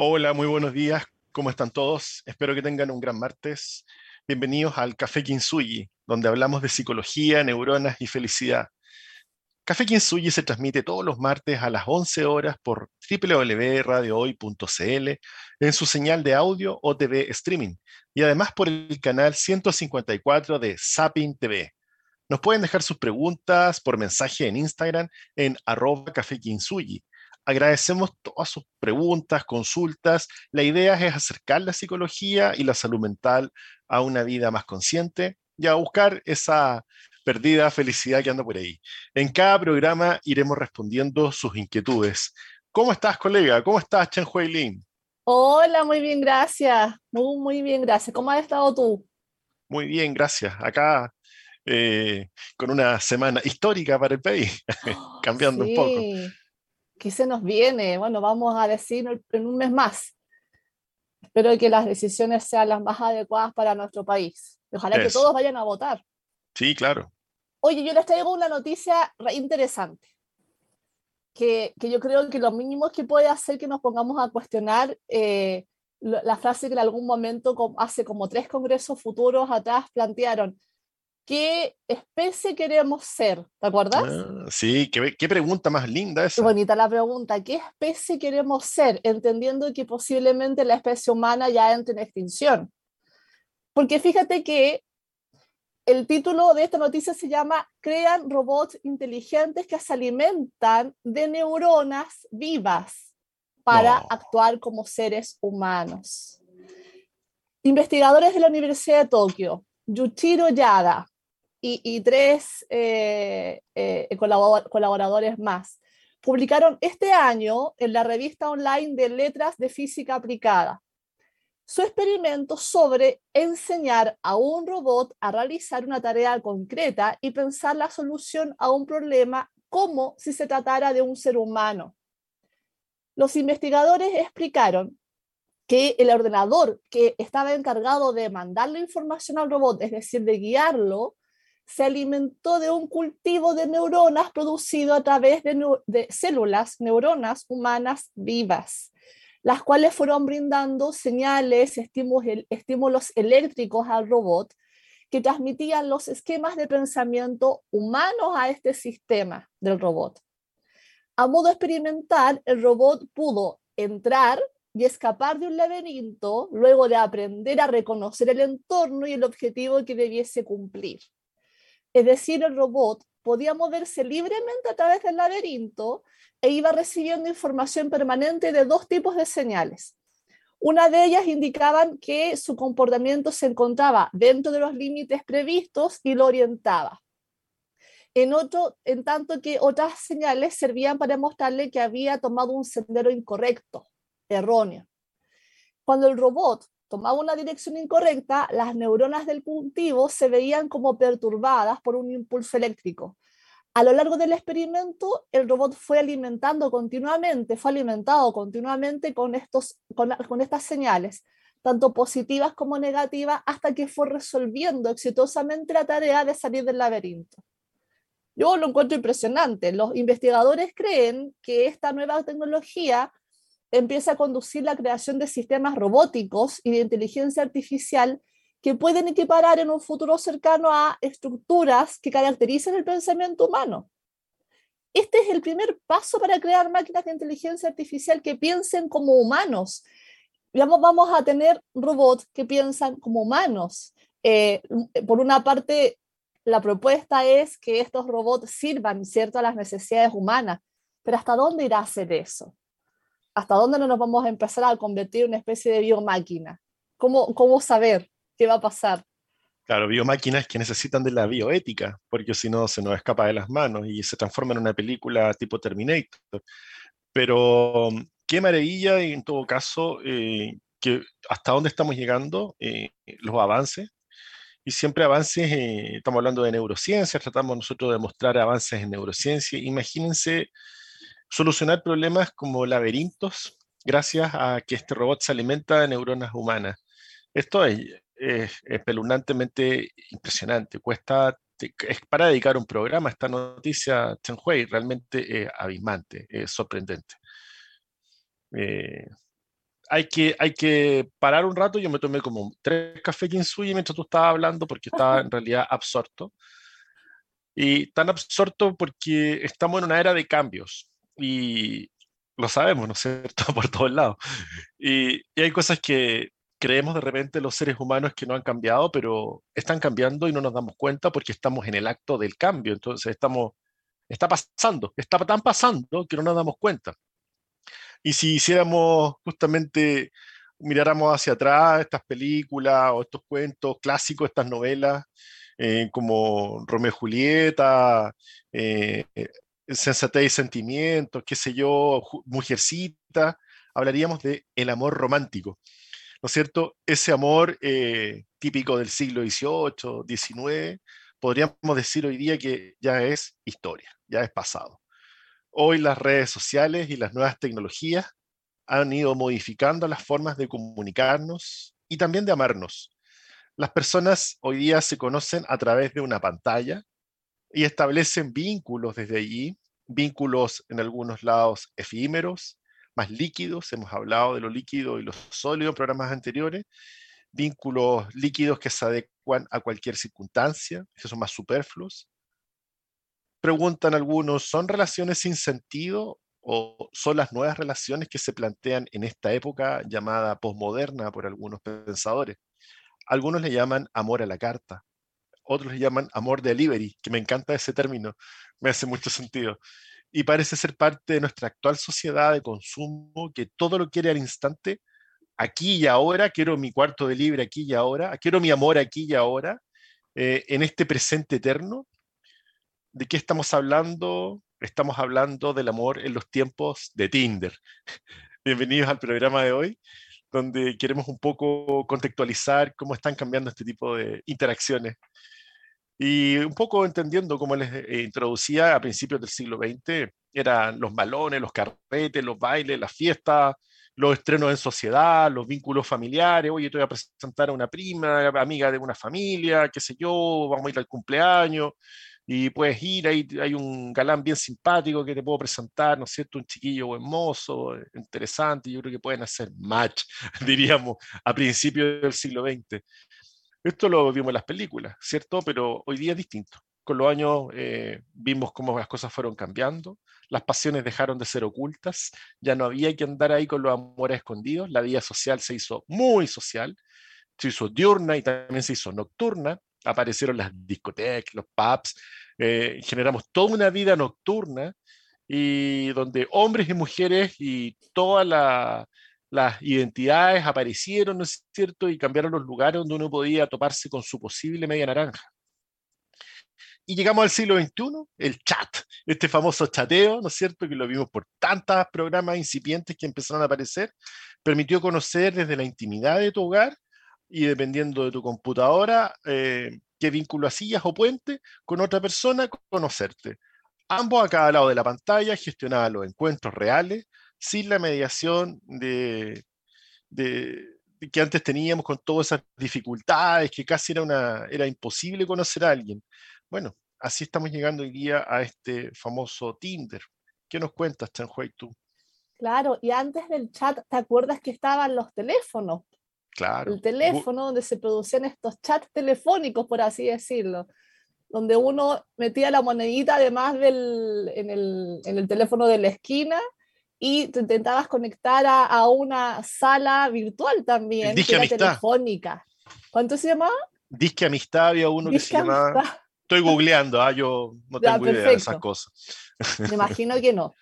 Hola, muy buenos días. ¿Cómo están todos? Espero que tengan un gran martes. Bienvenidos al Café Kinsuyi, donde hablamos de psicología, neuronas y felicidad. Café Kinsuyi se transmite todos los martes a las 11 horas por www.radiohoy.cl en su señal de audio o TV streaming y además por el canal 154 de Sapin TV. Nos pueden dejar sus preguntas por mensaje en Instagram en arroba Café Agradecemos todas sus preguntas, consultas. La idea es acercar la psicología y la salud mental a una vida más consciente y a buscar esa perdida felicidad que anda por ahí. En cada programa iremos respondiendo sus inquietudes. ¿Cómo estás, colega? ¿Cómo estás, Chen Hui Lin? Hola, muy bien, gracias. Muy, muy bien, gracias. ¿Cómo has estado tú? Muy bien, gracias. Acá eh, con una semana histórica para el país, cambiando un poco. ¿Qué se nos viene? Bueno, vamos a decir en un mes más. Espero que las decisiones sean las más adecuadas para nuestro país. Ojalá que todos vayan a votar. Sí, claro. Oye, yo les traigo una noticia interesante, que, que yo creo que lo mínimo que puede hacer que nos pongamos a cuestionar eh, la frase que en algún momento, hace como tres congresos futuros atrás, plantearon, ¿Qué especie queremos ser? ¿Te acuerdas? Ah, sí, ¿Qué, qué, pregunta más linda esa. Qué bonita la pregunta. ¿Qué especie queremos ser? Entendiendo que posiblemente la especie humana ya entre en extinción. Porque fíjate que el título de esta noticia se llama Crean robots inteligentes que se alimentan de neuronas vivas para actuar como seres humanos. Investigadores de la Universidad de Tokio, Yuchiro Yada, y, tres eh, eh, colaboradores más. Publicaron este año en la revista online de Letras de Física Aplicada su experimento sobre enseñar a un robot a realizar una tarea concreta y pensar la solución a un problema como si se tratara de un ser humano. Los investigadores explicaron que el ordenador que estaba encargado de mandar la información al robot, es decir, de guiarlo, se alimentó de un cultivo de neuronas producido a través de, células, neuronas humanas vivas, las cuales fueron brindando señales, estímulos, estímulos eléctricos al robot que transmitían los esquemas de pensamiento humanos a este sistema del robot. A modo experimental, el robot pudo entrar y escapar de un laberinto luego de aprender a reconocer el entorno y el objetivo que debiese cumplir. Es decir, el robot podía moverse libremente a través del laberinto e iba recibiendo información permanente de dos tipos de señales. Una de ellas indicaban que su comportamiento se encontraba dentro de los límites previstos y lo orientaba. En, otro, en tanto que otras señales servían para mostrarle que había tomado un sendero incorrecto, erróneo. Cuando el robot tomaba una dirección incorrecta, las neuronas del puntivo se veían como perturbadas por un impulso eléctrico. A lo largo del experimento, el robot fue alimentando continuamente, fue alimentado continuamente con, estos, con estas señales, tanto positivas como negativas, hasta que fue resolviendo exitosamente la tarea de salir del laberinto. Yo lo encuentro impresionante. Los investigadores creen que esta nueva tecnología empieza a conducir la creación de sistemas robóticos y de inteligencia artificial que pueden equiparar en un futuro cercano a estructuras que caracterizan el pensamiento humano. Este es el primer paso para crear máquinas de inteligencia artificial que piensen como humanos. Digamos, vamos a tener robots que piensan como humanos. Eh, por una parte, la propuesta es que estos robots sirvan ¿cierto? a las necesidades humanas, pero ¿hasta dónde irá a hacer eso? ¿Hasta dónde no nos vamos a empezar a convertir en una especie de biomáquina? ¿Cómo, ¿Cómo saber qué va a pasar? Claro, biomáquinas que necesitan de la bioética, porque si no se nos escapa de las manos y se transforma en una película tipo Terminator. Pero qué maravilla, en todo caso, eh, que hasta dónde estamos llegando, eh, los avances, y siempre avances, eh, estamos hablando de neurociencia, tratamos nosotros de mostrar avances en neurociencia. Imagínense solucionar problemas como laberintos gracias a que este robot se alimenta de neuronas humanas. Esto es, es espeluznantemente impresionante. Cuesta, es para dedicar un programa, esta noticia, Hui, realmente es abismante, es sorprendente. Eh, hay que, hay que parar un rato. Yo me tomé como tres cafés Kinsuyi mientras tú estabas hablando porque estaba en realidad absorto. Y tan absorto porque estamos en una era de cambios y lo sabemos, ¿no es cierto? Por todos lados. Y, y hay cosas que creemos de repente los seres humanos que no han cambiado, pero están cambiando y no nos damos cuenta porque estamos en el acto del cambio. Entonces estamos, está pasando, está tan pasando que no nos damos cuenta. Y si hiciéramos justamente, miráramos hacia atrás estas películas o estos cuentos clásicos, estas novelas, eh, como Romeo y Julieta, eh, Sensatez y Sentimientos, qué sé yo, Mujercita, hablaríamos de el amor romántico. ¿No es cierto? Ese amor eh, típico del siglo XVIII, XIX, podríamos decir hoy día que ya es historia, ya es pasado. Hoy las redes sociales y las nuevas tecnologías han ido modificando las formas de comunicarnos y también de amarnos. Las personas hoy día se conocen a través de una pantalla y establecen vínculos desde allí, vínculos en algunos lados efímeros, más líquidos, hemos hablado de lo líquido y lo sólido en programas anteriores, vínculos líquidos que se adecuan a cualquier circunstancia, que son más superfluos, preguntan algunos, ¿son relaciones sin sentido o son las nuevas relaciones que se plantean en esta época llamada posmoderna por algunos pensadores? Algunos le llaman amor a la carta, otros le llaman amor delivery, que me encanta ese término, me hace mucho sentido. Y parece ser parte de nuestra actual sociedad de consumo que todo lo quiere al instante, aquí y ahora, quiero mi cuarto de libre aquí y ahora, quiero mi amor aquí y ahora, eh, en este presente eterno, ¿De qué estamos hablando? Estamos hablando del amor en los tiempos de Tinder. Bienvenidos al programa de hoy, donde queremos un poco contextualizar cómo están cambiando este tipo de interacciones. Y un poco entendiendo, como les eh, introducía a principios del siglo XX, eran los balones, los carretes, los bailes, las fiestas, los estrenos en sociedad, los vínculos familiares, oye, te voy a presentar a una prima, amiga de una familia, qué sé yo, vamos a ir al cumpleaños, y puedes ir, hay un galán bien simpático que te puedo presentar, ¿no es cierto? Un chiquillo buen mozo, interesante, yo creo que pueden hacer match, diríamos, a principios del siglo XX. Esto lo vimos en las películas, ¿cierto? Pero hoy día es distinto. Con los años eh, vimos cómo las cosas fueron cambiando, las pasiones dejaron de ser ocultas, ya no había que andar ahí con los amores escondidos, la vida social se hizo muy social, se hizo diurna y también se hizo nocturna, aparecieron las discotecas, los pubs, eh, generamos toda una vida nocturna y donde hombres y mujeres y todas las identidades aparecieron, ¿no es cierto? Y cambiaron los lugares donde uno podía toparse con su posible media naranja. Y llegamos al siglo XXI, el chat, este famoso chateo, ¿no es cierto? Que lo vimos por tantos programas incipientes que empezaron a aparecer, permitió conocer desde la intimidad de tu hogar y dependiendo de tu computadora, eh, qué vínculo hacías o puente con otra persona, conocerte. Ambos a cada lado de la pantalla gestionaban los encuentros reales sin la mediación de, que antes teníamos con todas esas dificultades, que casi era, una, era imposible conocer a alguien. Bueno, así estamos llegando hoy día a este famoso Tinder. ¿Qué nos cuentas, Chanhuay, tú? Claro, y antes del chat, ¿te acuerdas que estaban los teléfonos? el teléfono, donde se producían estos chats telefónicos, por así decirlo, donde uno metía la monedita además del, en, el, en el teléfono de la esquina y te intentabas conectar a, a una sala virtual también, que era telefónica. ¿Cuánto se llamaba? Disque Amistad, había uno que se llamaba... Estoy googleando, ¿ah? yo no tengo idea de esas cosas. Me imagino que no.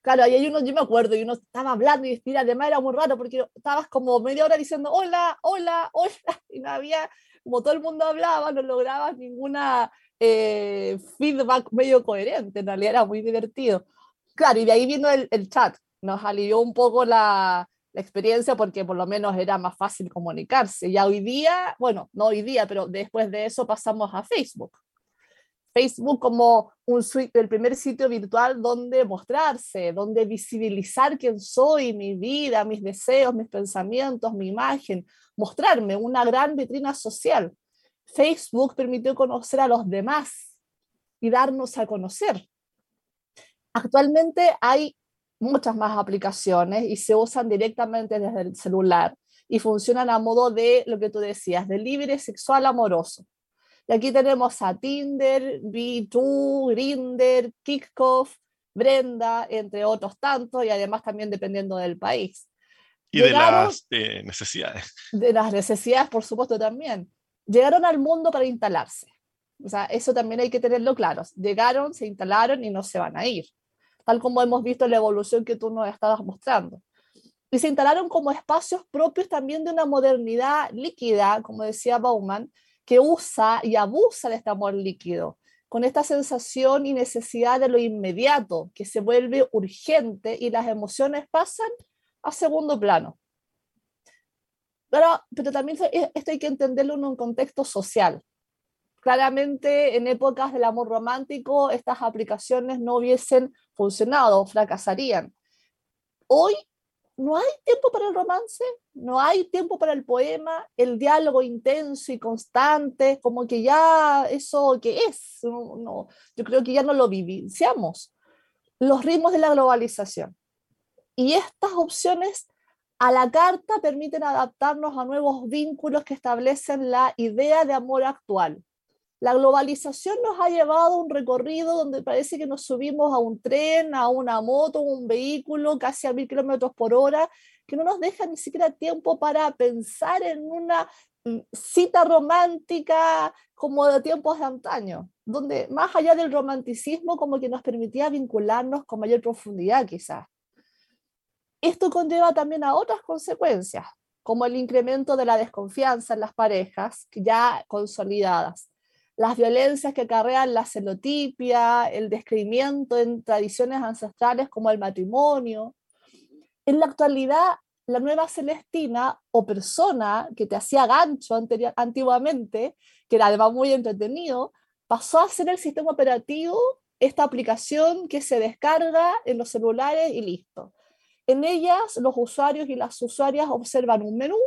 Claro, ahí hay uno, yo me acuerdo, y uno estaba hablando y además era muy raro porque estabas como media hora diciendo hola, hola, hola, y no había, como todo el mundo hablaba, no lograbas ninguna eh, feedback medio coherente, en realidad era muy divertido. Claro, y de ahí vino el, chat, nos alivió un poco la, la experiencia porque por lo menos era más fácil comunicarse. Ya hoy día, bueno, no hoy día, pero después de eso pasamos a Facebook. Facebook como un el primer sitio virtual donde mostrarse, donde visibilizar quién soy, mi vida, mis deseos, mis pensamientos, mi imagen, mostrarme una gran vitrina social. Facebook permitió conocer a los demás y darnos a conocer. Actualmente hay muchas más aplicaciones y se usan directamente desde el celular y funcionan a modo de lo que tú decías, de libre sexual amoroso. Y aquí tenemos a Tinder, B2, Grinder, Kickoff, Brenda, entre otros tantos, y además también dependiendo del país. Y de las eh, necesidades. De las necesidades, por supuesto, también. Llegaron al mundo para instalarse. O sea, eso también hay que tenerlo claro. Llegaron, se instalaron y no se van a ir. Tal como hemos visto la evolución que tú nos estabas mostrando. Y se instalaron como espacios propios también de una modernidad líquida, como decía Bauman, que usa y abusa de este amor líquido, con esta sensación y necesidad de lo inmediato, que se vuelve urgente y las emociones pasan a segundo plano. Pero, pero también esto hay que entenderlo en un contexto social. Claramente, en épocas del amor romántico, estas aplicaciones no hubiesen funcionado, fracasarían. Hoy no hay tiempo para el romance, no hay tiempo para el poema, el diálogo intenso y constante, como que ya eso que es, no, yo creo que ya no lo vivenciamos. Los ritmos de la globalización. Y estas opciones a la carta permiten adaptarnos a nuevos vínculos que establecen la idea de amor actual. La globalización nos ha llevado a un recorrido donde parece que nos subimos a un tren, a una moto, un vehículo casi a mil kilómetros por hora, que no nos deja ni siquiera tiempo para pensar en una mm, cita romántica como de tiempos de antaño, donde más allá del romanticismo como que nos permitía vincularnos con mayor profundidad quizás. Esto conlleva también a otras consecuencias, como el incremento de la desconfianza en las parejas ya consolidadas las violencias que acarrean la celotipia, el descreimiento en tradiciones ancestrales como el matrimonio. En la actualidad, la nueva Celestina o persona que te hacía gancho antiguamente, que era además muy entretenido, pasó a ser el sistema operativo, esta aplicación que se descarga en los celulares y listo. En ellas, los usuarios y las usuarias observan un menú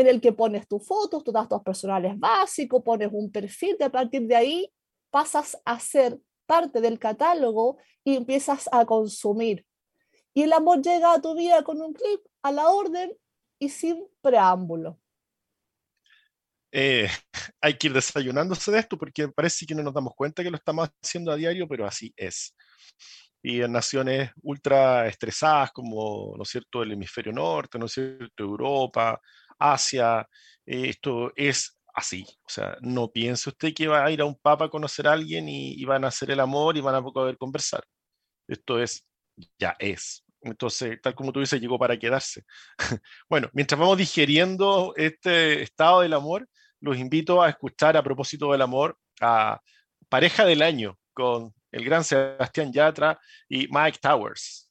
en el que pones tus fotos, tus datos personales básicos, pones un perfil, y a partir de ahí pasas a ser parte del catálogo y empiezas a consumir. Y el amor llega a tu vida con un clip, a la orden y sin preámbulo. Eh, hay que ir desayunándose de esto porque parece que no nos damos cuenta que lo estamos haciendo a diario, pero así es. Y en naciones ultra estresadas como, ¿no es cierto?, el hemisferio norte, ¿no es cierto?, Europa, Asia, esto es así. O sea, no piense usted que va a ir a un papa a conocer a alguien y, van a hacer el amor y van a poder conversar. Esto es, ya es. Entonces, tal como tú dices, llegó para quedarse. bueno, mientras vamos digeriendo este estado del amor, los invito a escuchar a propósito del amor a Pareja del Año con el gran Sebastián Yatra y Mike Towers.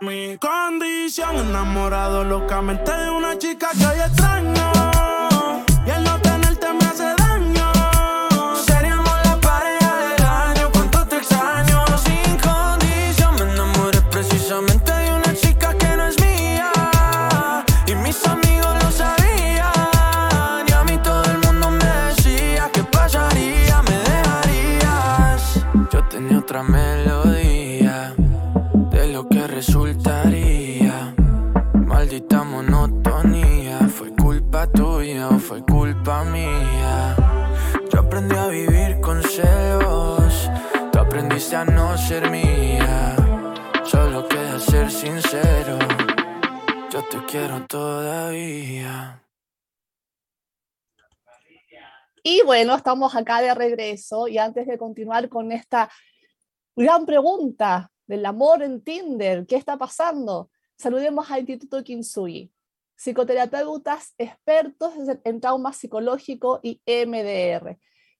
Mi condición, enamorado locamente de una chica que hoy extraño. No ser mía. Solo queda ser sincero. Yo te quiero todavía. Y bueno, estamos acá de regreso y antes de continuar con esta gran pregunta del amor en Tinder, ¿qué está pasando? Saludemos al Instituto Kinsui, psicoterapeutas expertos en trauma psicológico y MDR.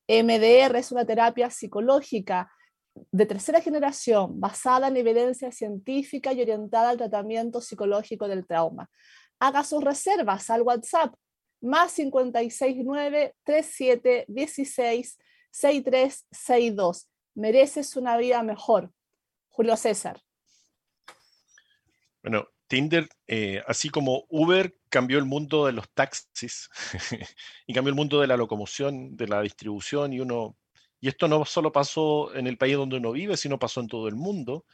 MDR es una terapia psicológica de tercera generación basada en evidencia científica y orientada al tratamiento psicológico del trauma. Haga sus reservas al WhatsApp más 569 37 16 6362. Mereces una vida mejor. Julio César. Bueno, Tinder, eh, así como Uber cambió el mundo de los taxis y cambió el mundo de la locomoción, de la distribución, y uno, y esto no solo pasó en el país donde uno vive, sino pasó en todo el mundo.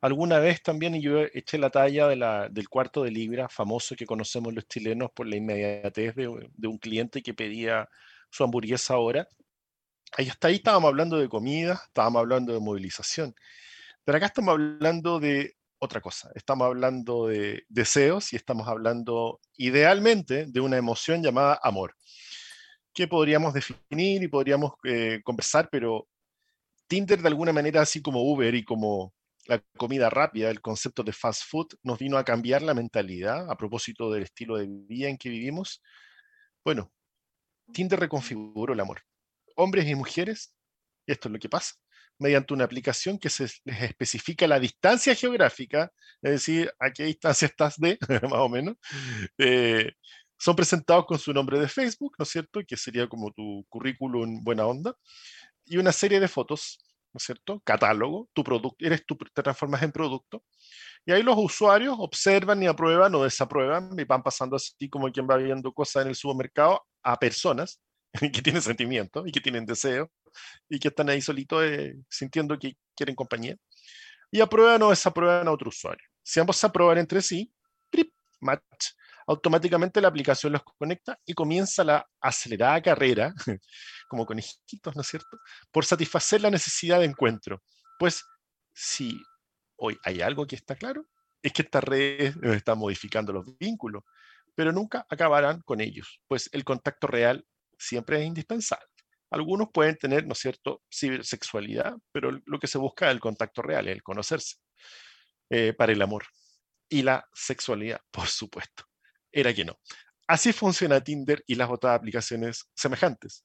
Alguna vez también yo eché la talla de la, del cuarto de libra, famoso que conocemos los chilenos por la inmediatez de, de un cliente que pedía su hamburguesa ahora. Ahí hasta ahí estábamos hablando de comida, estábamos hablando de movilización. Pero acá estamos hablando de otra cosa. Estamos hablando de deseos y estamos hablando idealmente de una emoción llamada amor, que podríamos definir y podríamos eh, conversar, pero Tinder de alguna manera, así como Uber y como la comida rápida, el concepto de fast food, nos vino a cambiar la mentalidad a propósito del estilo de vida en que vivimos. Bueno, Tinder reconfiguró el amor. Hombres y mujeres, esto es lo que pasa mediante una aplicación que se les especifica la distancia geográfica, es decir, a qué distancia estás de, más o menos. Eh, son presentados con su nombre de Facebook, ¿no es cierto? Que sería como tu currículum buena onda. Y una serie de fotos, ¿no es cierto? Catálogo, tu producto, eres tú, te transformas en producto. Y ahí los usuarios observan y aprueban o desaprueban y van pasando así como quien va viendo cosas en el supermercado a personas que tienen sentimientos y que tienen deseos y que están ahí solitos eh, sintiendo que quieren compañía. Y aprueban o desaprueban a otro usuario. Si ambos se aprueban entre sí, match, automáticamente la aplicación los conecta y comienza la acelerada carrera, como conejitos, ¿no es cierto?, por satisfacer la necesidad de encuentro. Pues si hoy hay algo que está claro, es que estas redes están modificando los vínculos, pero nunca acabarán con ellos, pues el contacto real siempre es indispensable. Algunos pueden tener, ¿no es cierto?, cibersexualidad, pero lo que se busca es el contacto real, el conocerse eh, para el amor. Y la sexualidad, por supuesto. Era que no. Así funciona Tinder y las otras aplicaciones semejantes,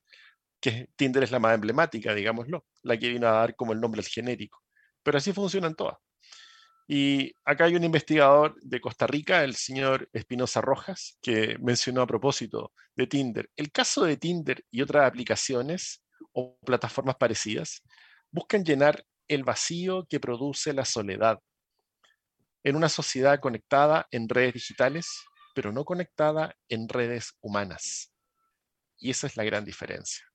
que Tinder es la más emblemática, digámoslo, la que vino a dar como el nombre al genérico. Pero así funcionan todas. Y acá hay un investigador de Costa Rica, el señor Espinosa Rojas, que mencionó a propósito de Tinder. El caso de Tinder y otras aplicaciones o plataformas parecidas buscan llenar el vacío que produce la soledad en una sociedad conectada en redes digitales, pero no conectada en redes humanas. Y esa es la gran diferencia.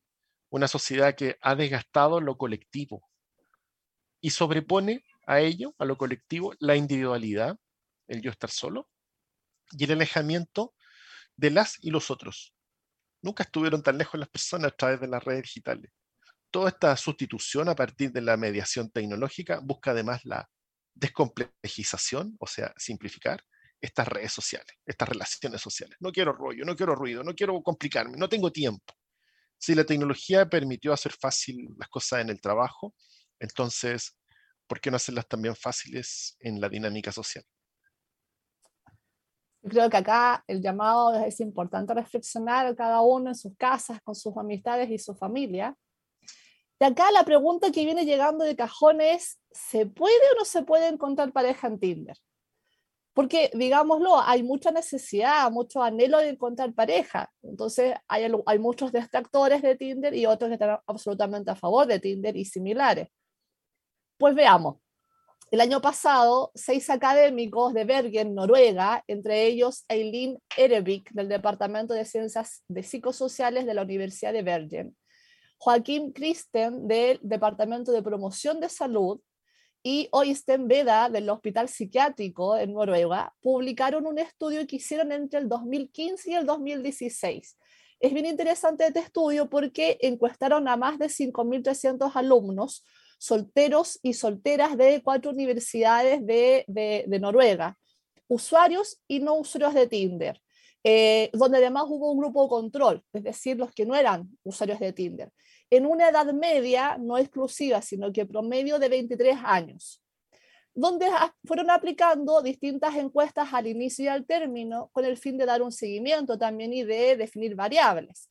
Una sociedad que ha desgastado lo colectivo y sobrepone a ello, a lo colectivo, la individualidad, el yo estar solo, y el alejamiento de las y los otros. Nunca estuvieron tan lejos las personas a través de las redes digitales. toda esta sustitución a partir de la mediación tecnológica busca además la descomplejización, o sea, simplificar estas redes sociales, estas relaciones sociales. No quiero rollo, no quiero ruido, no quiero complicarme, no tengo tiempo. Si la tecnología permitió hacer fácil las cosas en el trabajo, entonces, ¿por qué no hacerlas también fáciles en la dinámica social? creo que acá el llamado es importante reflexionar cada uno en sus casas, con sus amistades y su familia. Y acá la pregunta que viene llegando de cajón es, ¿se puede o no se puede encontrar pareja en Tinder? Porque, digámoslo, hay mucha necesidad, mucho anhelo de encontrar pareja. Entonces, hay, hay muchos detractores de Tinder y otros que están absolutamente a favor de Tinder y similares. Pues veamos. El año pasado, seis académicos de Bergen, Noruega, entre ellos Eileen Erevik, del Departamento de Ciencias de Psicosociales de la Universidad de Bergen, Joaquín Kristen, del Departamento de Promoción de Salud, y Oysten Veda, del Hospital Psiquiátrico en Noruega, publicaron un estudio que hicieron entre el 2015 y el 2016. Es bien interesante este estudio porque encuestaron a más de 5.300 alumnos solteros y solteras de cuatro universidades de, Noruega, usuarios y no usuarios de Tinder, eh, donde además hubo un grupo de control, es decir, los que no eran usuarios de Tinder, en una edad media, no exclusiva, sino que promedio de 23 años, donde fueron aplicando distintas encuestas al inicio y al término con el fin de dar un seguimiento también y de definir variables.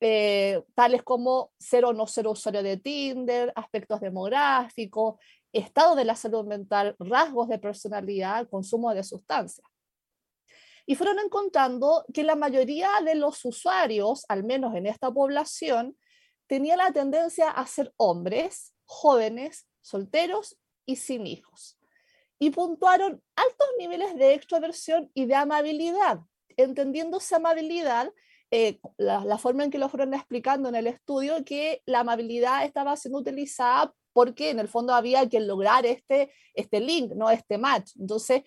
Eh, tales como ser o no ser usuario de Tinder, aspectos demográficos, estado de la salud mental, rasgos de personalidad, consumo de sustancias. Y fueron encontrando que la mayoría de los usuarios, al menos en esta población, tenía la tendencia a ser hombres, jóvenes, solteros y sin hijos. Y puntuaron altos niveles de extroversión y de amabilidad, entendiéndose amabilidad eh, la, forma en que lo fueron explicando en el estudio, que la amabilidad estaba siendo utilizada porque en el fondo había que lograr este, este link, no este match. Entonces,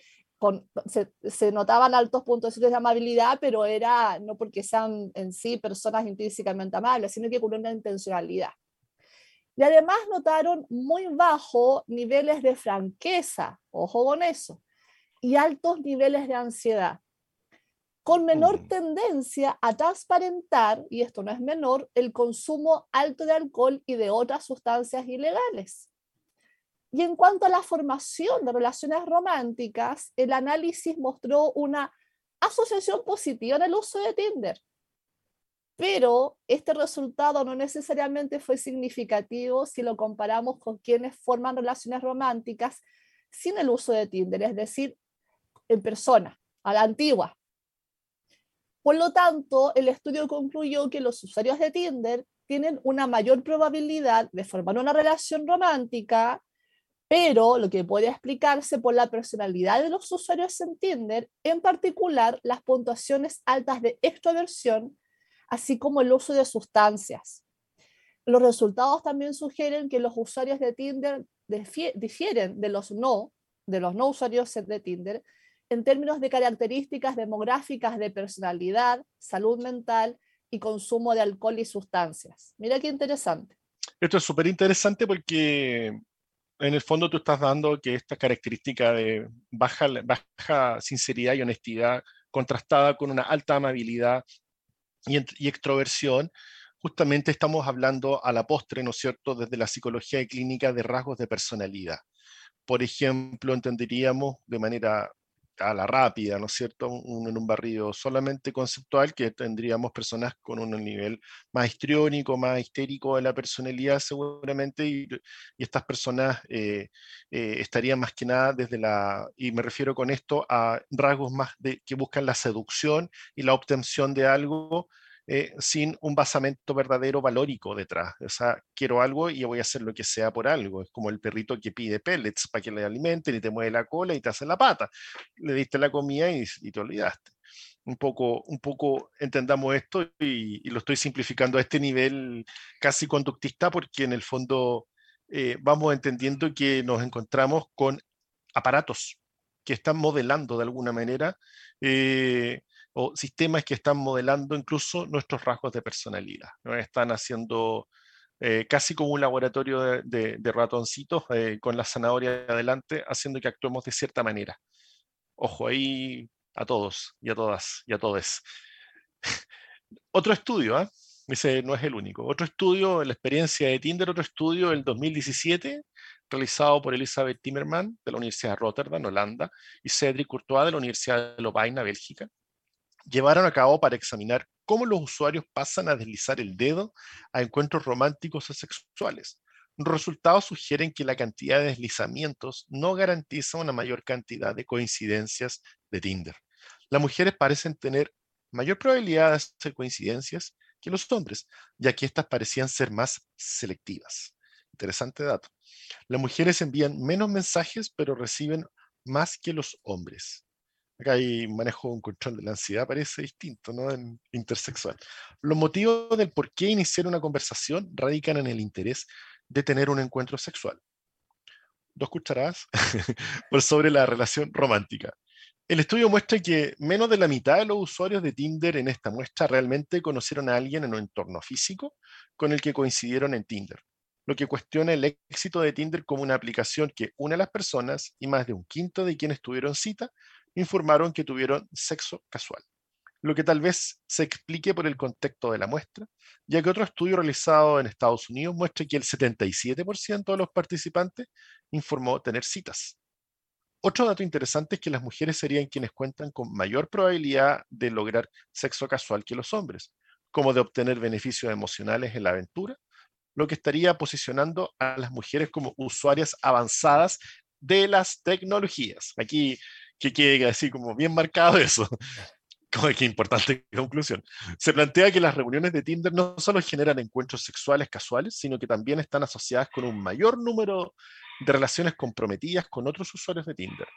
se, se, notaban altos puntos de amabilidad, pero era no porque sean en sí personas intrínsecamente amables, sino que con una intencionalidad. Y además notaron muy bajos niveles de franqueza, ojo con eso, y altos niveles de ansiedad con menor tendencia a transparentar, y esto no es menor, el consumo alto de alcohol y de otras sustancias ilegales. Y en cuanto a la formación de relaciones románticas, el análisis mostró una asociación positiva en el uso de Tinder. Pero este resultado no necesariamente fue significativo si lo comparamos con quienes forman relaciones románticas sin el uso de Tinder, es decir, en persona, a la antigua, por lo tanto, el estudio concluyó que los usuarios de Tinder tienen una mayor probabilidad de formar una relación romántica, pero lo que puede explicarse por la personalidad de los usuarios en Tinder, en particular las puntuaciones altas de extroversión, así como el uso de sustancias. Los resultados también sugieren que los usuarios de Tinder difieren de los no, de los no usuarios de Tinder, en términos de características demográficas de personalidad, salud mental y consumo de alcohol y sustancias. Mira qué interesante. Esto es súper interesante porque en el fondo tú estás dando que esta característica de baja, baja sinceridad y honestidad contrastada con una alta amabilidad y, y extroversión, justamente estamos hablando a la postre, ¿no es cierto?, desde la psicología clínica de rasgos de personalidad. Por ejemplo, entenderíamos de manera a la rápida, ¿no es cierto? en un barrio solamente conceptual, que tendríamos personas con un nivel más histriónico, más histérico de la personalidad seguramente, y, estas personas eh, eh, estarían más que nada desde la, y me refiero con esto a rasgos más de, que buscan la seducción y la obtención de algo eh, sin un basamento verdadero valórico detrás. O sea, quiero algo y voy a hacer lo que sea por algo. Es como el perrito que pide pellets para que le alimenten y te mueve la cola y te hace la pata. Le diste la comida y, te olvidaste. Un poco, un poco entendamos esto y, lo estoy simplificando a este nivel casi conductista porque en el fondo eh, vamos entendiendo que nos encontramos con aparatos que están modelando de alguna manera eh, o sistemas que están modelando incluso nuestros rasgos de personalidad. Están haciendo eh, casi como un laboratorio de, ratoncitos eh, con la zanahoria adelante, haciendo que actuemos de cierta manera. Ojo ahí a todos y a todas y a todes. Otro estudio, ¿ah? ese no es el único. Otro estudio, la experiencia de Tinder, otro estudio del 2017, realizado por Elizabeth Timmerman de la Universidad de Rotterdam, Holanda, y Cedric Courtois de la Universidad de Lovaina, Bélgica, llevaron a cabo para examinar cómo los usuarios pasan a deslizar el dedo a encuentros románticos o sexuales. Los resultados sugieren que la cantidad de deslizamientos no garantiza una mayor cantidad de coincidencias de Tinder. Las mujeres parecen tener mayor probabilidad de hacer coincidencias que los hombres, ya que éstas parecían ser más selectivas. Interesante dato. Las mujeres envían menos mensajes, pero reciben más que los hombres. Acá hay manejo un control de la ansiedad, parece distinto, ¿no? En intersexual. Los motivos del por qué iniciar una conversación radican en el interés de tener un encuentro sexual. Dos cucharadas por sobre la relación romántica. El estudio muestra que menos de la mitad de los usuarios de Tinder en esta muestra realmente conocieron a alguien en un entorno físico con el que coincidieron en Tinder, lo que cuestiona el éxito de Tinder como una aplicación que une a las personas y más de un quinto de quienes tuvieron cita informaron que tuvieron sexo casual, lo que tal vez se explique por el contexto de la muestra, ya que otro estudio realizado en Estados Unidos muestra que el 77% de los participantes informó tener citas. Otro dato interesante es que las mujeres serían quienes cuentan con mayor probabilidad de lograr sexo casual que los hombres, como de obtener beneficios emocionales en la aventura, lo que estaría posicionando a las mujeres como usuarias avanzadas de las tecnologías. Aquí que quede así como bien marcado eso. Que importante conclusión. Se plantea que las reuniones de Tinder no solo generan encuentros sexuales casuales, sino que también están asociadas con un mayor número de relaciones comprometidas con otros usuarios de Tinder.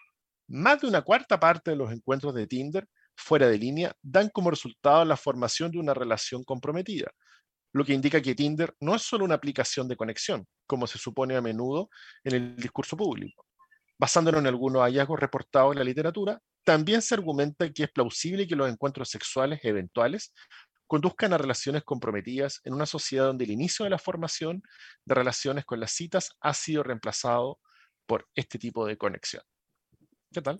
Más de una cuarta parte de los encuentros de Tinder fuera de línea dan como resultado la formación de una relación comprometida, lo que indica que Tinder no es solo una aplicación de conexión, como se supone a menudo en el discurso público. Basándonos en algunos hallazgos reportados en la literatura, también se argumenta que es plausible que los encuentros sexuales eventuales conduzcan a relaciones comprometidas en una sociedad donde el inicio de la formación de relaciones con las citas ha sido reemplazado por este tipo de conexión. ¿Qué tal?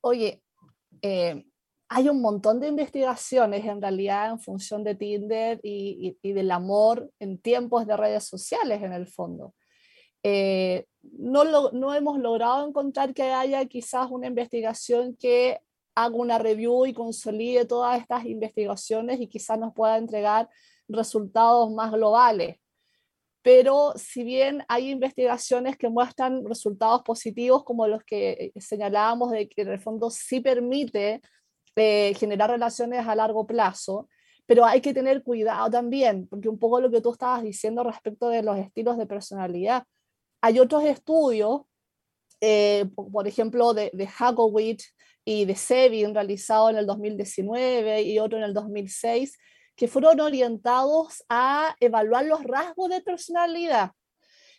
Oye, eh, hay un montón de investigaciones en realidad en función de Tinder y, del amor en tiempos de redes sociales en el fondo. Eh, no, no hemos logrado encontrar que haya quizás una investigación que haga una review y consolide todas estas investigaciones y quizás nos pueda entregar resultados más globales. Pero si bien hay investigaciones que muestran resultados positivos como los que señalábamos de que en el fondo sí permite eh, generar relaciones a largo plazo, pero hay que tener cuidado también, porque un poco lo que tú estabas diciendo respecto de los estilos de personalidad. Hay otros estudios, eh, por ejemplo, de, de y de SEBIN realizado en el 2019 y otro en el 2006, que fueron orientados a evaluar los rasgos de personalidad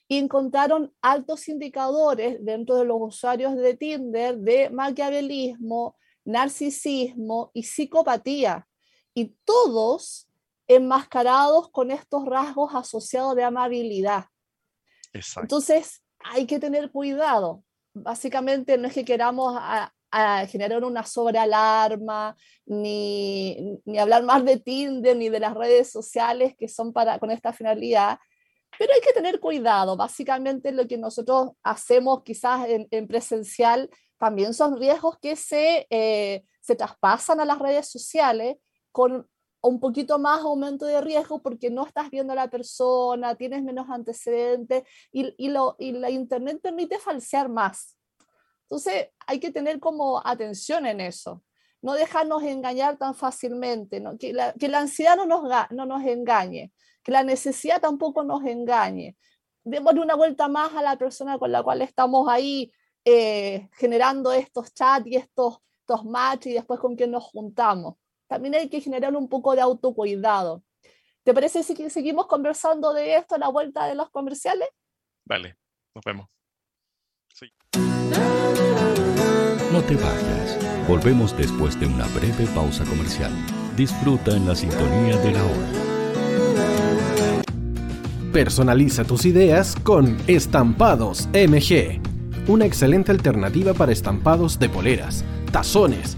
y encontraron altos indicadores dentro de los usuarios de Tinder de maquiavelismo, narcisismo y psicopatía, y todos enmascarados con estos rasgos asociados de amabilidad. Entonces, hay que tener cuidado. Básicamente, no es que queramos a generar una sobrealarma, ni, ni hablar más de Tinder, ni de las redes sociales que son para, con esta finalidad, pero hay que tener cuidado. Básicamente lo que nosotros hacemos quizás en, presencial también son riesgos que se, eh, se traspasan a las redes sociales con un poquito más aumento de riesgo porque no estás viendo a la persona, tienes menos antecedentes y, y, lo, y la internet permite falsear más. Entonces hay que tener como atención en eso, no dejarnos engañar tan fácilmente, Que, la, que, la, ansiedad no nos, no nos engañe, que la necesidad tampoco nos engañe. Démosle una vuelta más a la persona con la cual estamos ahí eh, generando estos chats y estos, estos matches y después con quien nos juntamos. También hay que generar un poco de autocuidado. ¿Te parece si seguimos conversando de esto a la vuelta de los comerciales? Vale, nos vemos. Sí. No te vayas. Volvemos después de una breve pausa comercial. Disfruta en la sintonía de la hora. Personaliza tus ideas con Estampados MG, una excelente alternativa para estampados de poleras, tazones,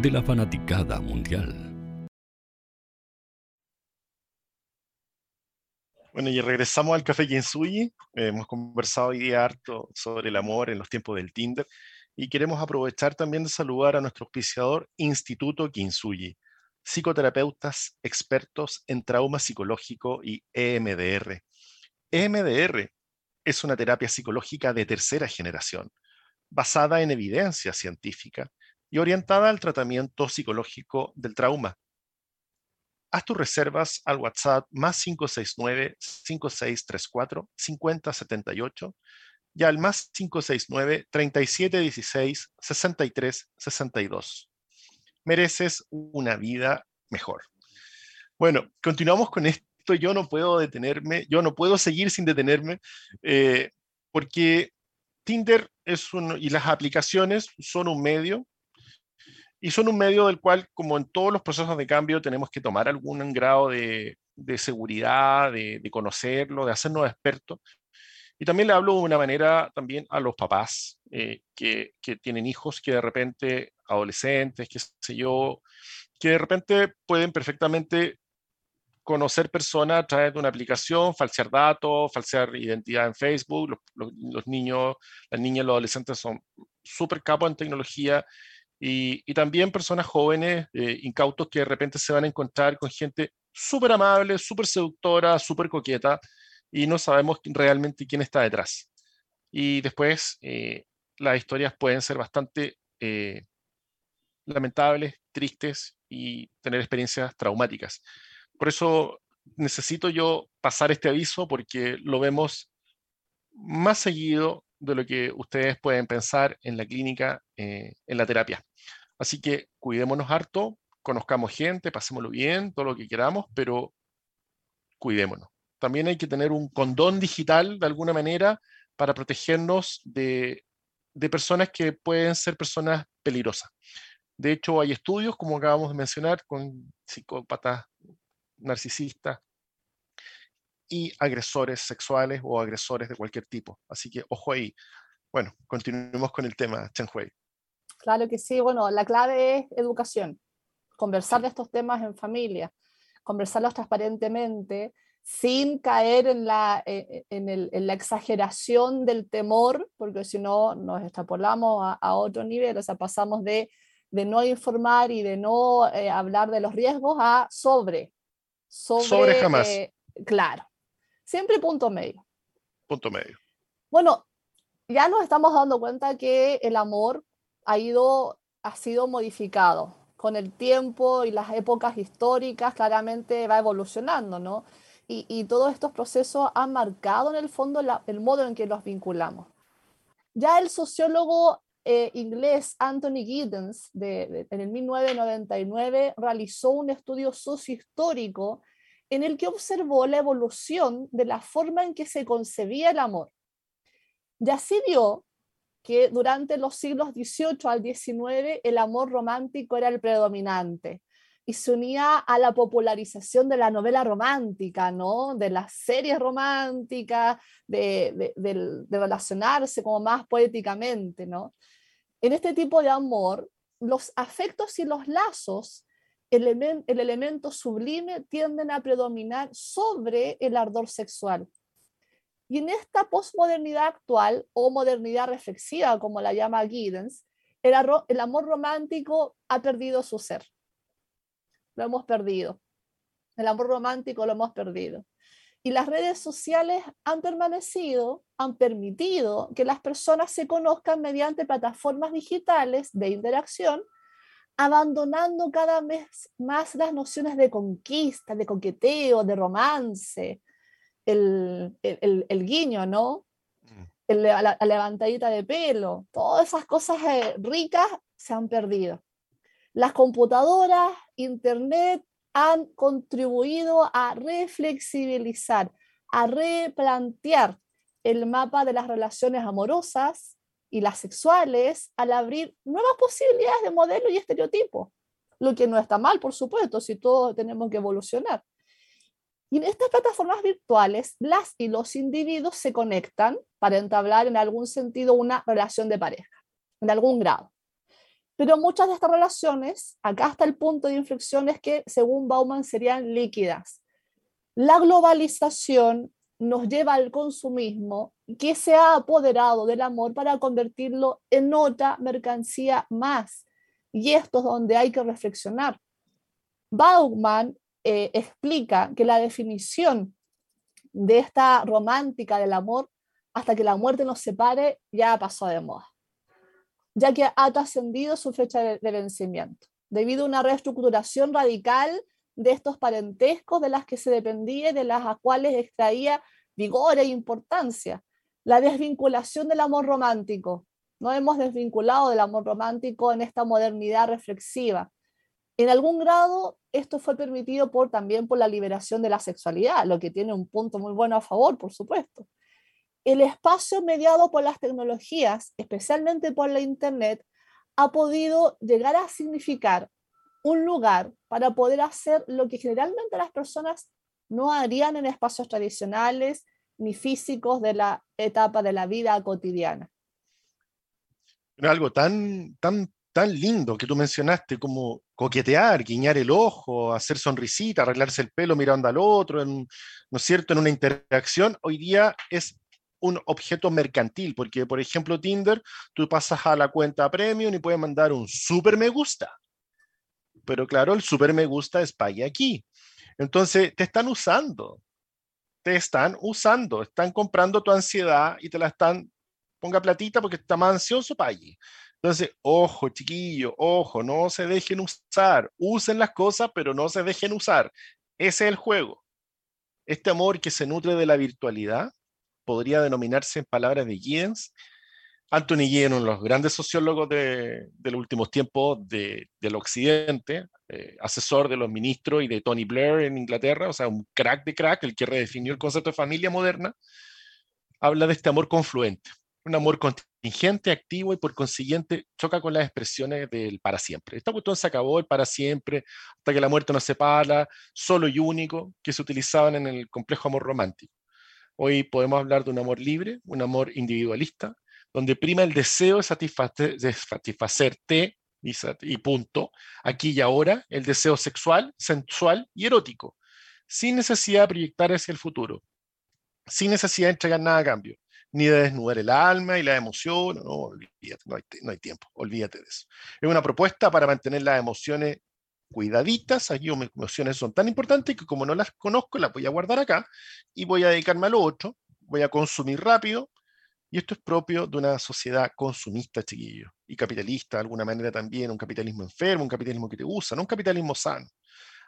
de la fanaticada mundial. Bueno, y regresamos al Café Kinsuyi. hemos conversado hoy día harto sobre el amor en los tiempos del Tinder y queremos aprovechar también de saludar a nuestro auspiciador Instituto Kinsuyi, psicoterapeutas expertos en trauma psicológico y EMDR. EMDR es una terapia psicológica de tercera generación basada en evidencia científica y orientada al tratamiento psicológico del trauma. Haz tus reservas al WhatsApp más 569-5634-5078 y al más 569-3716-6362. Mereces una vida mejor. Bueno, continuamos con esto. Yo no puedo detenerme, yo no puedo seguir sin detenerme, eh, porque Tinder es uno, y las aplicaciones son un medio, y son un medio del cual, como en todos los procesos de cambio, tenemos que tomar algún grado de, seguridad, de, conocerlo, de hacernos expertos. Y también le hablo de una manera también a los papás eh, que, que, tienen hijos que de repente, adolescentes, qué sé yo, que de repente pueden perfectamente conocer personas a través de una aplicación, falsear datos, falsear identidad en Facebook. Los, niños, las niñas, los adolescentes son súper capos en tecnología y, también personas jóvenes, eh, incautos, que de repente se van a encontrar con gente súper amable, súper seductora, súper coqueta y no sabemos realmente quién está detrás. Y después eh, las historias pueden ser bastante eh, lamentables, tristes y tener experiencias traumáticas. Por eso necesito yo pasar este aviso porque lo vemos más seguido de lo que ustedes pueden pensar en la clínica, eh, en la terapia. Así que cuidémonos harto, conozcamos gente, pasémoslo bien, todo lo que queramos, pero cuidémonos. También hay que tener un condón digital de alguna manera para protegernos de, de personas que pueden ser personas peligrosas. De hecho, hay estudios, como acabamos de mencionar, con psicópatas narcisistas y agresores sexuales o agresores de cualquier tipo. Así que ojo ahí. Bueno, continuemos con el tema, Chen Hui. Claro que sí. Bueno, la clave es educación. Conversar de estos temas en familia, conversarlos transparentemente, sin caer en la, eh, en, la exageración del temor, porque si no nos extrapolamos a, otro nivel, o sea, pasamos de, de no informar y de no eh, hablar de los riesgos a sobre, sobre, jamás. Eh, claro. Siempre punto medio. Punto medio. Bueno, ya nos estamos dando cuenta que el amor ha ido, ha sido modificado con el tiempo y las épocas históricas, claramente va evolucionando, ¿no? Y, todos estos procesos han marcado en el fondo el modo en que los vinculamos. Ya el sociólogo eh, inglés Anthony Giddens, de, en el 1999, realizó un estudio sociohistórico en el que observó la evolución de la forma en que se concebía el amor. Y así vio que durante los siglos XVIII al XIX el amor romántico era el predominante y se unía a la popularización de la novela romántica, ¿no? de las series románticas, de, de relacionarse como más poéticamente. ¿no? En este tipo de amor, los afectos y los lazos, el, elemento sublime, tienden a predominar sobre el ardor sexual. Y en esta posmodernidad actual o modernidad reflexiva, como la llama Giddens, el, amor romántico ha perdido su ser. Lo hemos perdido. El amor romántico lo hemos perdido. Y las redes sociales han permanecido, han permitido que las personas se conozcan mediante plataformas digitales de interacción, abandonando cada vez más las nociones de conquista, de coqueteo, de romance, el, el guiño, ¿no? la, levantadita de pelo, todas esas cosas eh, ricas se han perdido. Las computadoras, Internet han contribuido a reflexibilizar, a replantear el mapa de las relaciones amorosas y las sexuales al abrir nuevas posibilidades de modelo y estereotipo, lo que no está mal, por supuesto, si todos tenemos que evolucionar. Y en estas plataformas virtuales, las y los individuos se conectan para entablar en algún sentido una relación de pareja, en algún grado. Pero muchas de estas relaciones, acá está el punto de inflexión, es que según Bauman serían líquidas. La globalización nos lleva al consumismo que se ha apoderado del amor para convertirlo en otra mercancía más. Y esto es donde hay que reflexionar. Bauman eh, explica que la definición de esta romántica del amor hasta que la muerte nos separe ya pasó de moda, ya que ha trascendido su fecha de, vencimiento, debido a una reestructuración radical de estos parentescos de las que se dependía y de las cuales extraía vigor e importancia. La desvinculación del amor romántico. No hemos desvinculado del amor romántico en esta modernidad reflexiva. En algún grado, esto fue permitido por, también por la liberación de la sexualidad, lo que tiene un punto muy bueno a favor, por supuesto. El espacio mediado por las tecnologías, especialmente por la Internet, ha podido llegar a significar un lugar para poder hacer lo que generalmente las personas no harían en espacios tradicionales ni físicos de la etapa de la vida cotidiana. Algo tan, tan tan lindo que tú mencionaste, como coquetear, guiñar el ojo, hacer sonrisita, arreglarse el pelo mirando al otro, ¿no es cierto?, en una interacción, hoy día es un objeto mercantil, porque por ejemplo Tinder, tú pasas a la cuenta premium y puedes mandar un super me gusta. Pero claro, el super me gusta es pague aquí. Entonces, te están usando. Te están usando, están comprando tu ansiedad y te la están, ponga platita porque está más ansioso, pague. Entonces, ojo, chiquillo, ojo, no se dejen usar. Usen las cosas, pero no se dejen usar. Ese es el juego. Este amor que se nutre de la virtualidad podría denominarse en palabras de Giddens. Anthony Giddens, uno de los grandes sociólogos de, los últimos tiempos del occidente, eh, asesor de los ministros y de Tony Blair en Inglaterra, o sea, un crack de crack, el que redefinió el concepto de familia moderna, habla de este amor confluente un amor contingente, activo y por consiguiente choca con las expresiones del para siempre. Esta cuestión se acabó, el para siempre, hasta que la muerte nos separa, solo y único, que se utilizaban en el complejo amor romántico. Hoy podemos hablar de un amor libre, un amor individualista, donde prima el deseo de, satisfacerte y, punto, aquí y ahora, el deseo sexual, sensual y erótico, sin necesidad de proyectar hacia el futuro, sin necesidad de entregar nada a cambio ni de desnudar el alma y la emoción, no, no hay, no hay tiempo, olvídate de eso. Es una propuesta para mantener las emociones cuidaditas, aquí mis emociones son tan importantes que como no las conozco, las voy a guardar acá y voy a dedicarme a lo otro, voy a consumir rápido, y esto es propio de una sociedad consumista, chiquillo, y capitalista de alguna manera también, un capitalismo enfermo, un capitalismo que te usa, no un capitalismo sano.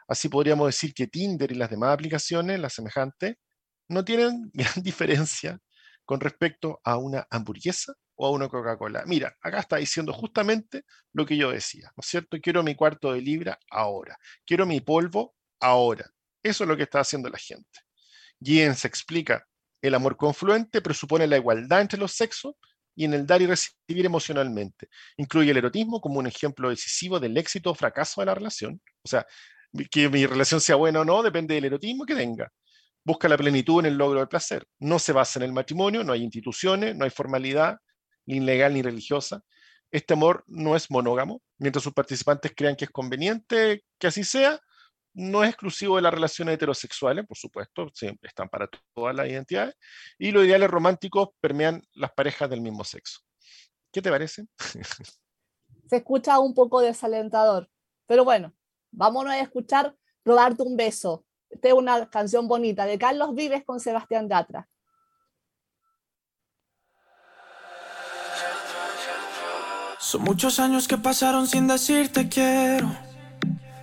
Así podríamos decir que Tinder y las demás aplicaciones, las semejantes, no tienen gran diferencia con respecto a una hamburguesa o a una Coca-Cola. Mira, acá está diciendo justamente lo que yo decía, ¿no es cierto? Quiero mi cuarto de libra ahora. Quiero mi polvo ahora. Eso es lo que está haciendo la gente. se explica, el amor confluente presupone la igualdad entre los sexos y en el dar y recibir emocionalmente. Incluye el erotismo como un ejemplo decisivo del éxito o fracaso de la relación. O sea, que mi relación sea buena o no depende del erotismo que tenga busca la plenitud en el logro del placer. No se basa en el matrimonio, no hay instituciones, no hay formalidad, ni legal ni religiosa. Este amor no es monógamo, mientras sus participantes crean que es conveniente que así sea, no es exclusivo de las relaciones heterosexuales, por supuesto, están para todas las identidades, y los ideales románticos permean las parejas del mismo sexo. ¿Qué te parece? Se escucha un poco desalentador, pero bueno, vámonos a escuchar Robarte un beso. Esta es una canción bonita de Carlos Vives con Sebastián Yatra. Son muchos años que pasaron sin decirte quiero.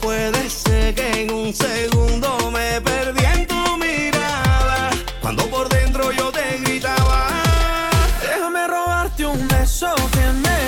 Puede ser que en un segundo me perdí en tu mirada. Cuando por dentro yo te gritaba. Déjame robarte un beso que me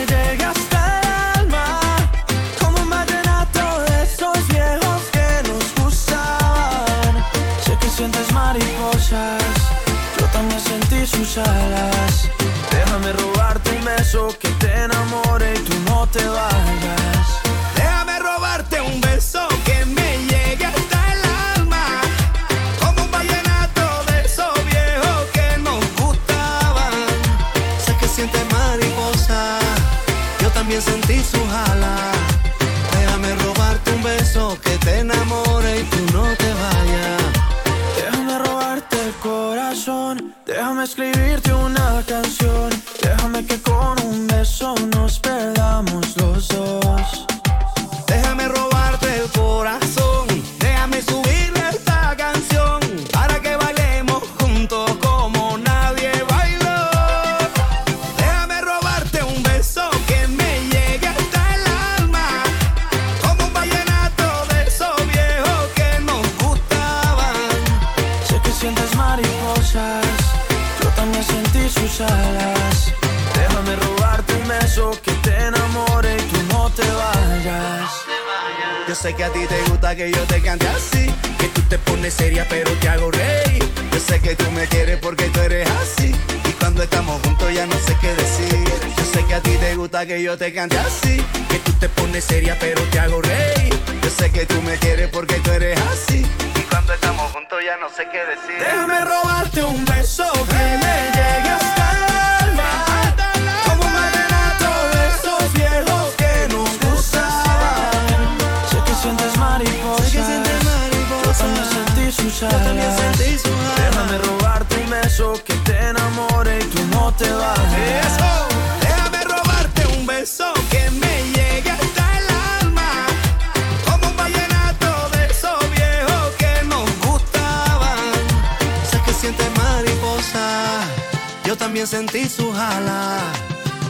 alas.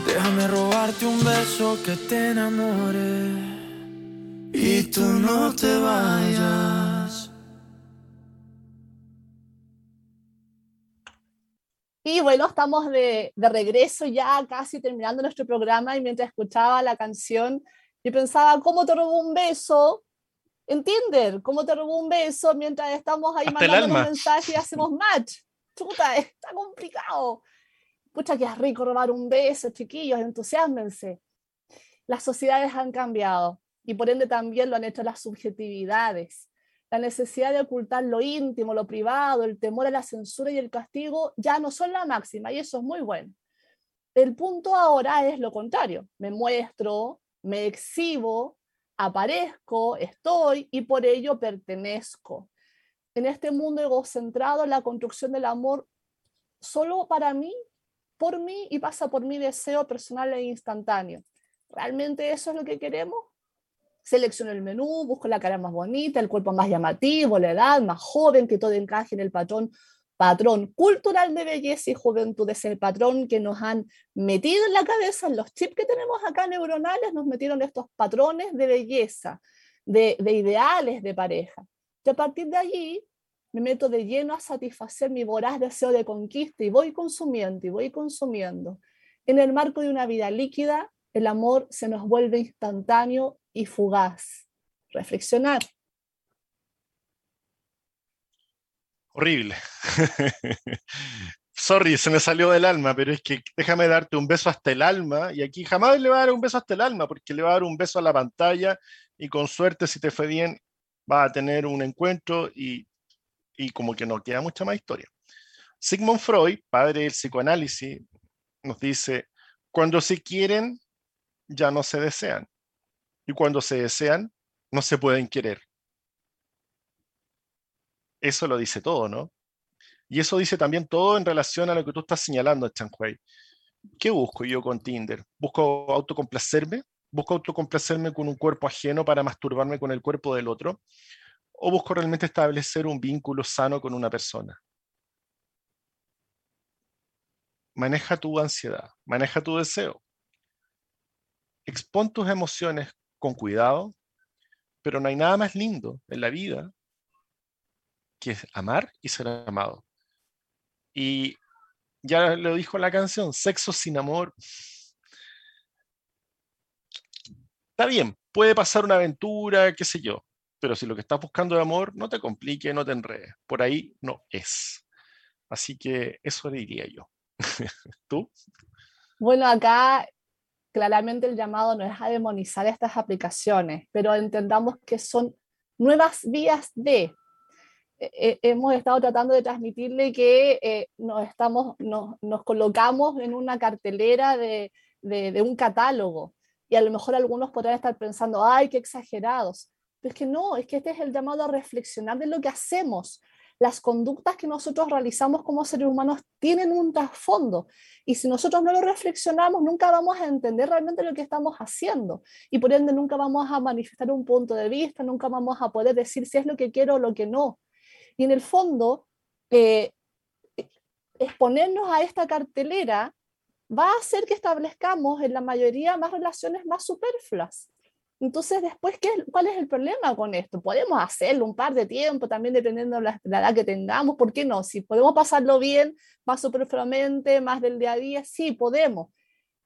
Déjame robarte un beso que te enamore y tú no te vayas. Y bueno, estamos de, de, regreso ya casi terminando nuestro programa y mientras escuchaba la canción, yo pensaba, ¿cómo te robó un beso? En Tinder, ¿cómo te robó un beso mientras estamos ahí Hasta mandando un mensaje y hacemos match? Chuta, está complicado. Pucha, que es rico robar un beso, chiquillos, entusiasmense. Las sociedades han cambiado y por ende también lo han hecho las subjetividades. La necesidad de ocultar lo íntimo, lo privado, el temor a la censura y el castigo ya no son la máxima y eso es muy bueno. El punto ahora es lo contrario. Me muestro, me exhibo, aparezco, estoy y por ello pertenezco. En este mundo egocentrado, la construcción del amor solo para mí, por mí y pasa por mi deseo personal e instantáneo. ¿Realmente eso es lo que queremos? Selecciono el menú, busco la cara más bonita, el cuerpo más llamativo, la edad más joven, que todo encaje en el patrón, patrón cultural de belleza y juventud. Es el patrón que nos han metido en la cabeza, en los chips que tenemos acá neuronales, nos metieron estos patrones de belleza, de, de ideales de pareja. Y a partir de allí me meto de lleno a satisfacer mi voraz deseo de conquista y voy consumiendo y voy consumiendo. En el marco de una vida líquida, el amor se nos vuelve instantáneo y fugaz. Reflexionar. Horrible. sorry, se me salió del alma, pero es que déjame darte un beso hasta el alma, y aquí jamás le va a dar un beso hasta el alma, porque le va a dar un beso a la pantalla, y con suerte, si te fue bien, va a tener un encuentro y, y como que no queda mucha más historia. Sigmund Freud, padre del psicoanálisis, nos dice, cuando se quieren, ya no se desean, y cuando se desean, no se pueden querer. Eso lo dice todo, ¿no? Y eso dice también todo en relación a lo que tú estás señalando, Chanhuey. ¿Qué busco yo con Tinder? ¿Busco autocomplacerme? ¿Busco autocomplacerme con un cuerpo ajeno para masturbarme con el cuerpo del otro? ¿O busco realmente establecer un vínculo sano con una persona? Maneja tu ansiedad, maneja tu deseo. Expon tus emociones con cuidado, pero no hay nada más lindo en la vida que amar y ser amado. Y ya lo dijo la canción, sexo sin amor. Está bien, puede pasar una aventura, qué sé yo, pero si lo que estás buscando es amor, no te complique, no te enredes. Por ahí no es. Así que eso diría yo. ¿Tú? Bueno, acá claramente el llamado no es a demonizar estas aplicaciones, pero entendamos que son nuevas vías de, eh, hemos estado tratando de transmitirle que eh, nos, estamos, nos, nos, colocamos en una cartelera de, de, de, un catálogo y a lo mejor algunos podrán estar pensando, ay, qué exagerados. Es que no, es que este es el llamado a reflexionar de lo que hacemos. Las conductas que nosotros realizamos como seres humanos tienen un trasfondo y si nosotros no lo reflexionamos, nunca vamos a entender realmente lo que estamos haciendo y por ende nunca vamos a manifestar un punto de vista, nunca vamos a poder decir si es lo que quiero o lo que no. Y en el fondo, eh, exponernos a esta cartelera va a hacer que establezcamos en la mayoría más relaciones más superfluas. Entonces, después, ¿qué, ¿cuál es el problema con esto? Podemos hacerlo un par de tiempo, también dependiendo de la, la, edad que tengamos, ¿por qué no? Si podemos pasarlo bien, más superfluamente, más del día a día, sí, podemos.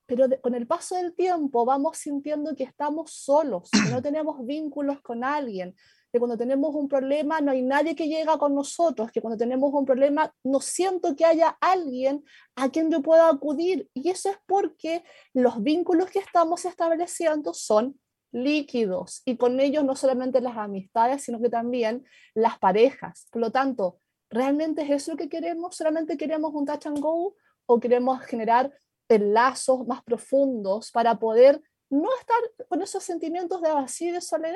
Pero de, con el paso del tiempo vamos sintiendo que estamos solos, que no tenemos vínculos con alguien, que cuando tenemos un problema no hay nadie que llega con nosotros, que cuando tenemos un problema no siento que haya alguien a quien yo pueda acudir. Y eso es porque los vínculos que estamos estableciendo son líquidos y con ellos no solamente las amistades, sino que también las parejas. Por lo tanto, ¿realmente es eso que queremos? ¿Solamente queremos un touch and go o queremos generar lazos más profundos para poder no estar con esos sentimientos de vacío y de soledad?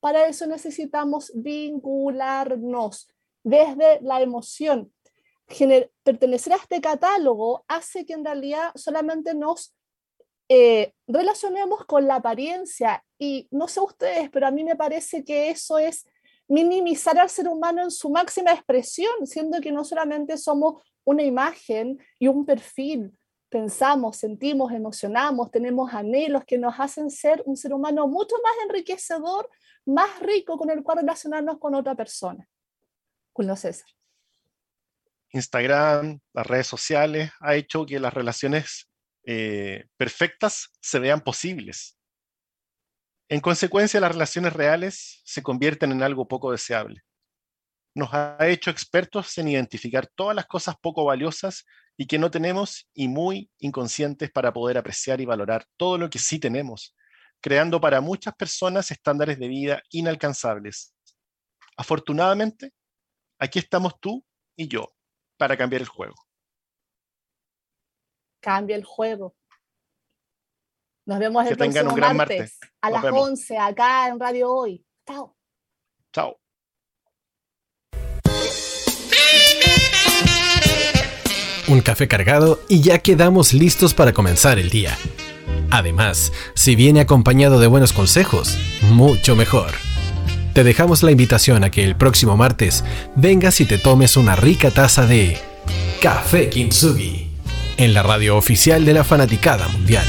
Para eso necesitamos vincularnos desde la emoción. Pertenecer a este catálogo hace que en realidad solamente nos eh, relacionemos con la apariencia y no sé ustedes, pero a mí me parece que eso es minimizar al ser humano en su máxima expresión, siendo que no solamente somos una imagen y un perfil, pensamos, sentimos, emocionamos, tenemos anhelos que nos hacen ser un ser humano mucho más enriquecedor más rico con el cual relacionarnos con otra persona. Julio César. Instagram, las redes sociales, ha hecho que las relaciones eh, perfectas se vean posibles. En consecuencia, las relaciones reales se convierten en algo poco deseable. Nos ha hecho expertos en identificar todas las cosas poco valiosas y que no tenemos y muy inconscientes para poder apreciar y valorar todo lo que sí tenemos creando para muchas personas estándares de vida inalcanzables. Afortunadamente, aquí estamos tú y yo para cambiar el juego. Cambia el juego. Nos vemos el que próximo un gran martes, martes. a Nos las vemos. 11 acá en Radio Hoy. Chao. Chao. Un café cargado y ya quedamos listos para comenzar el día. Además, si viene acompañado de buenos consejos, mucho mejor. Te dejamos la invitación a que el próximo martes vengas y te tomes una rica taza de Café Kintsugi en la radio oficial de la Fanaticada Mundial.